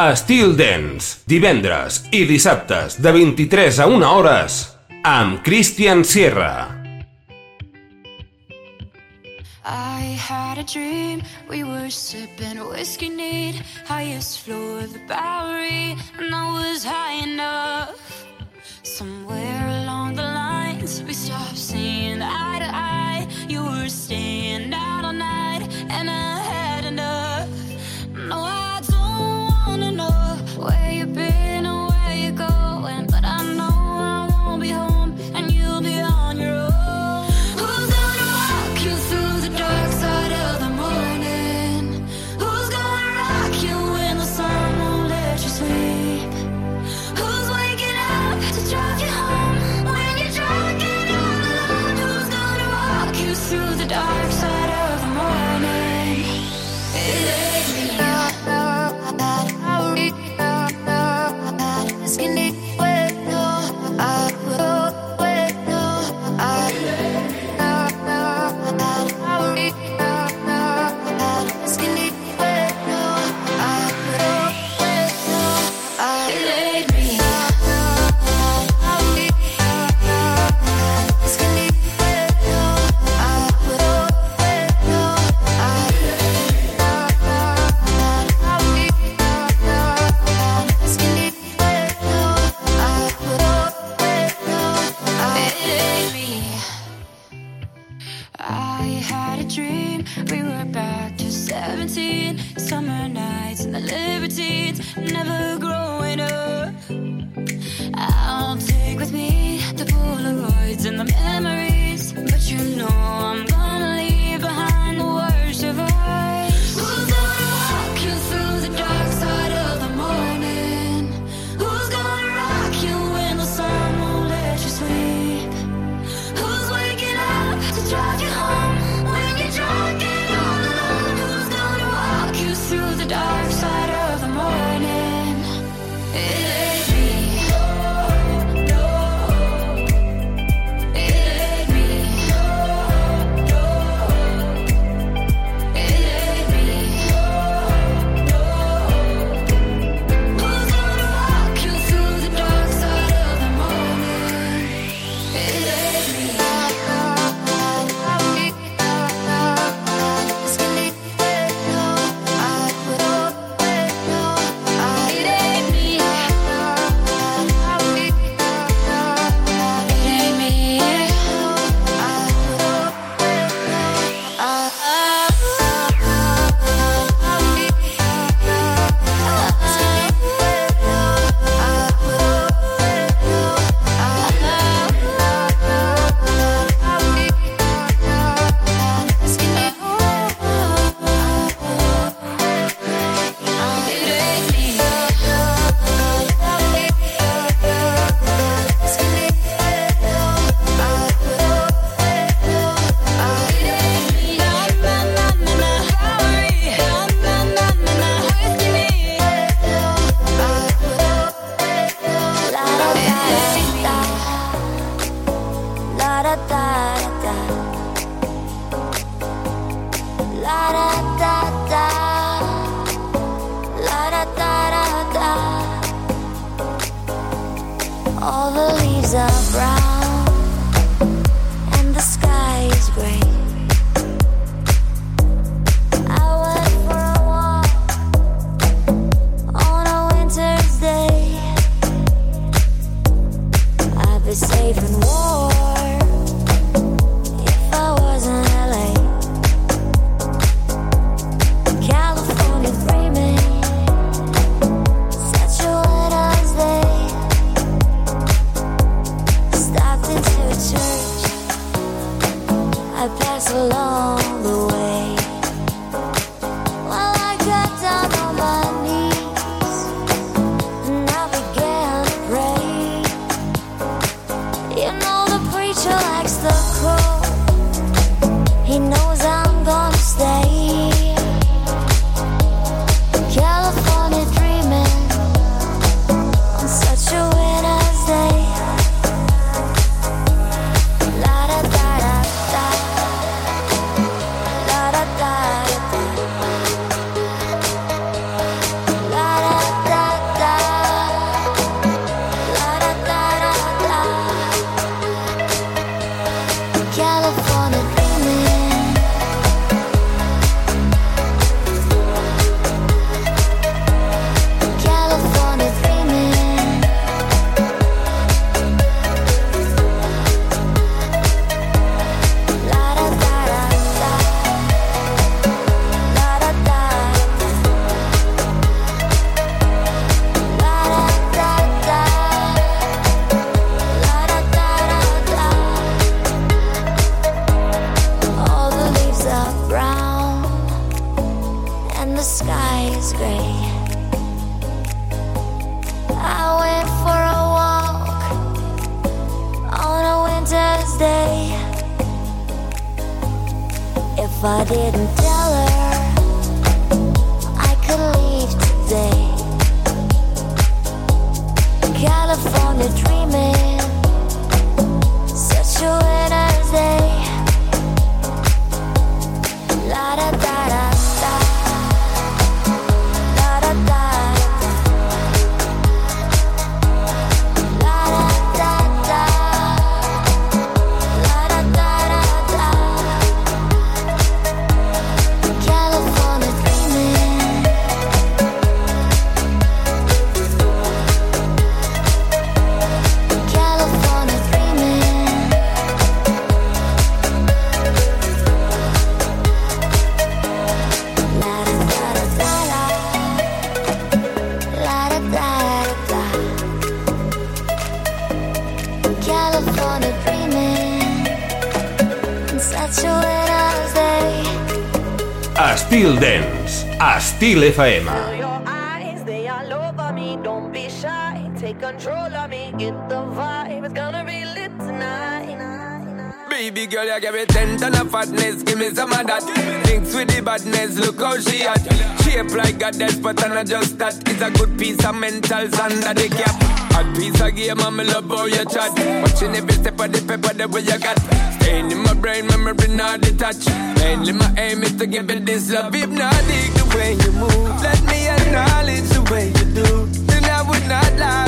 a Steel Dance, divendres i dissabtes de 23 a 1 hores amb Christian Sierra. I had a dream we were sipping whiskey neat, highest floor of the Bowery, and I was high enough. Somewhere along the lines, we stopped. the leaves are brown. is gray. I went for a walk on a winter's day. If I didn't tell her, I could leave today. California dream. Styl Dance a Styl FM. Take control of me, get the vibe, it's gonna be lit tonight. Baby girl, you give me ten ton of fatness, give me some of that. Thinks with the badness, look how she at. Shape like a death, but I'm not just that. It's a good piece of mental sand that they cap. Hot piece of game, I'm love how you chat. Watching every step of the paper, the way you got. Staying in my brain, memory not detached. Mainly my aim is to give it this love hypnotic. The way you move, let me acknowledge the way you do. Then I would not lie.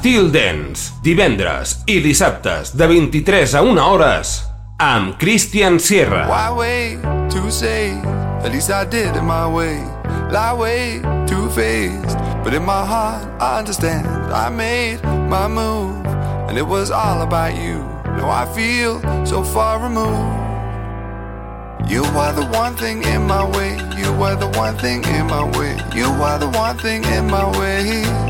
Estil Dance, divendres i dissabtes de 23 a 1 hores amb Christian Sierra. Why wait to say, at least I did it my way. Lie way too faced, but in my heart I understand. I made my move, and it was all about you. Now I feel so far removed. You are the one thing in my way. You are the one thing in my way. You are the one thing in my way.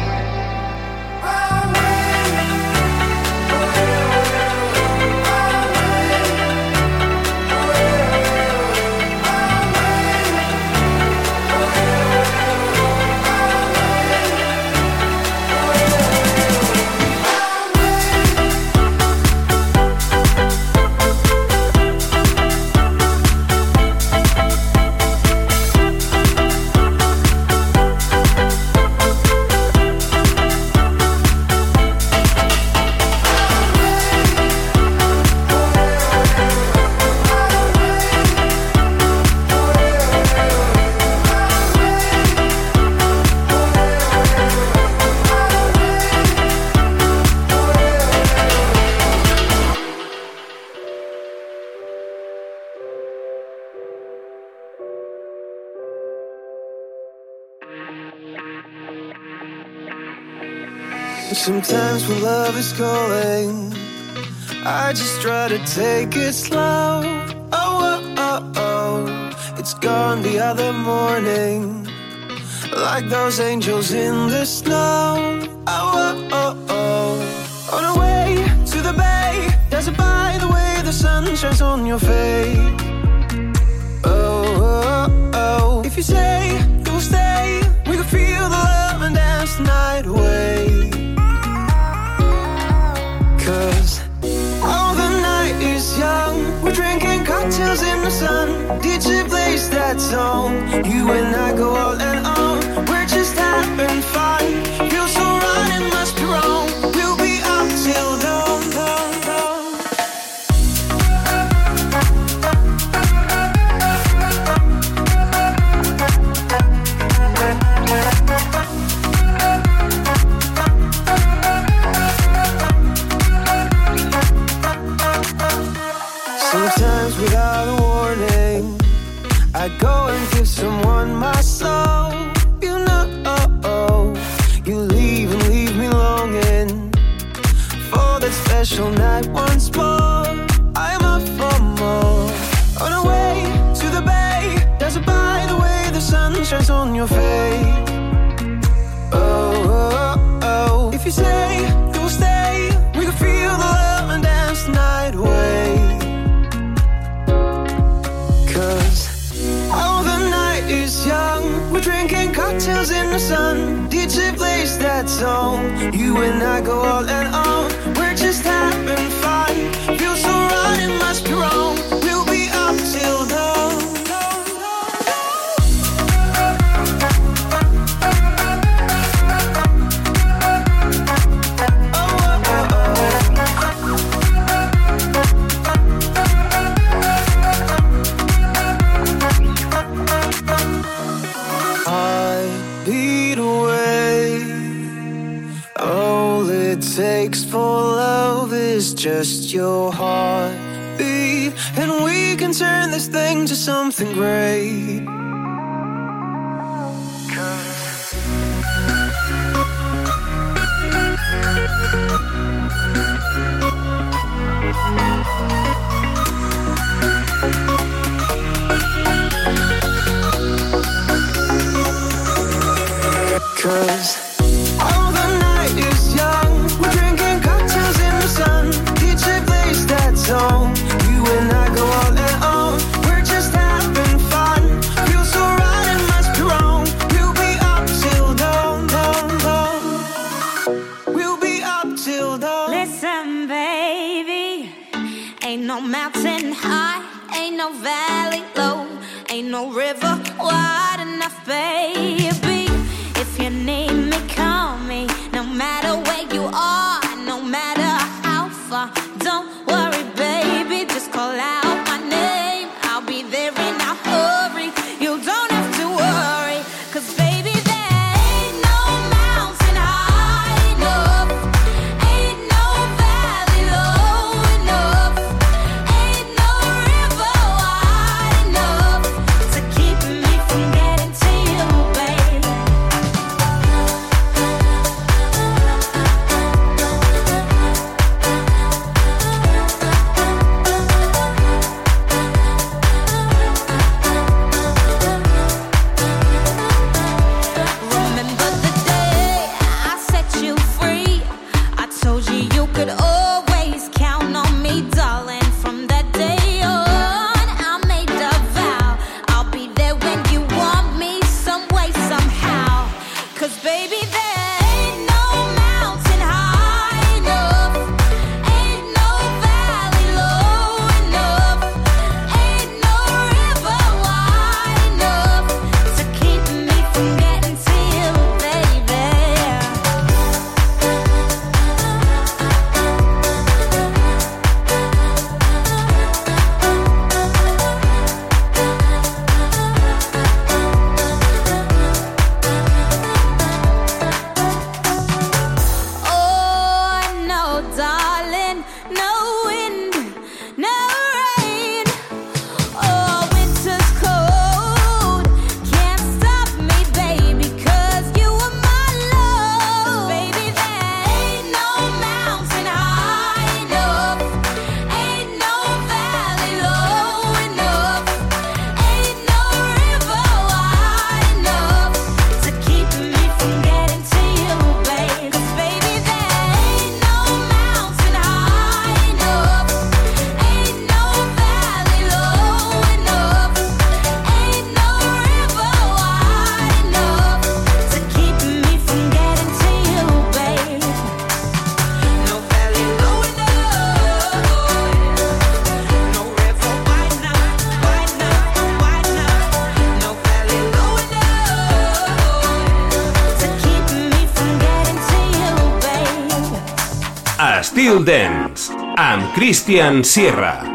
Sometimes when love is calling, I just try to take it slow. Oh, oh, oh, oh. It's gone the other morning, like those angels in the snow. Oh, oh, oh, oh. On our way to the bay, does it by the way the sun shines on your face? Oh, oh, oh. If you say you'll stay, we can feel the love Cause all the night is young. We're drinking cocktails in the sun. Beachy place, that song. You and I go all and on. We're just having fun. Cause amb Christian Sierra.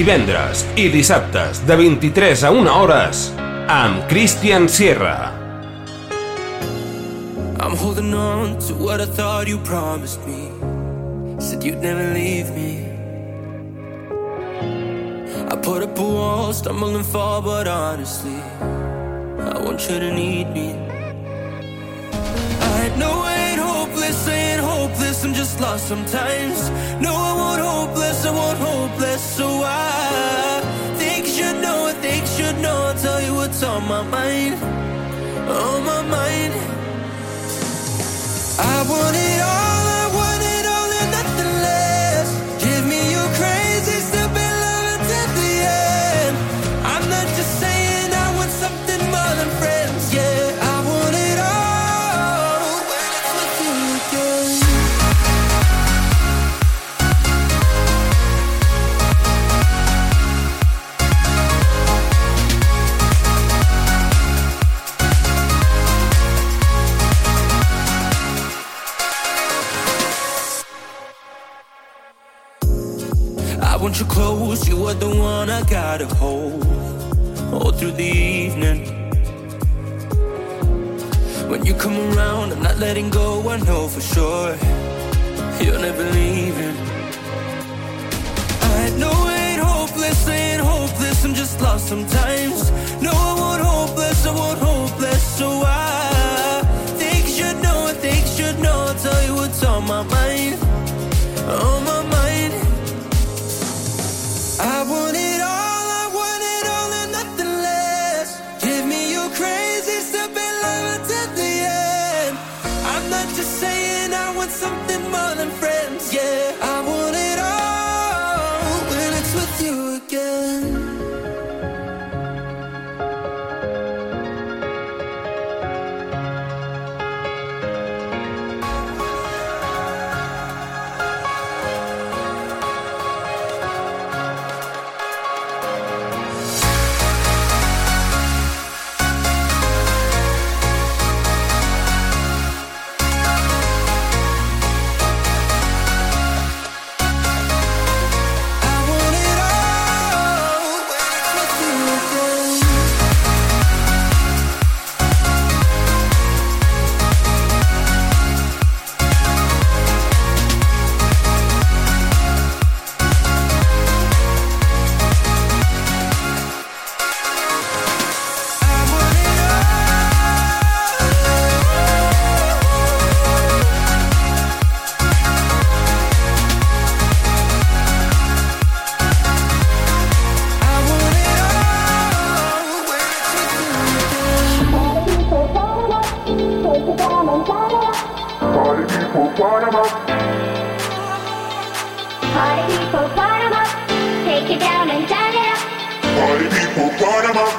Divendres i dissabtes de 23 a 1 hores amb Christian Sierra. I'm holding on to what I thought you promised me. Said you'd never leave me. I put up a wall, stumble and fall, but honestly, I want you to need me. I know I ain't hopeless, I ain't hopeless, I'm just lost sometimes. No, Hopeless, hopeless, so I think you should know, I think you should know, I'll tell you what's on my mind, on my mind. I want it all. You close, you are the one I gotta hold all through the evening. When you come around, I'm not letting go, I know for sure you're never leaving. I know I ain't hopeless, ain't hopeless, I'm just lost sometimes. No, I won't hopeless, I won't hopeless, so I people, wind them up. Party people, wind them up. Take it down and turn it up. Party people, wind them up.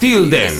Styl Dance.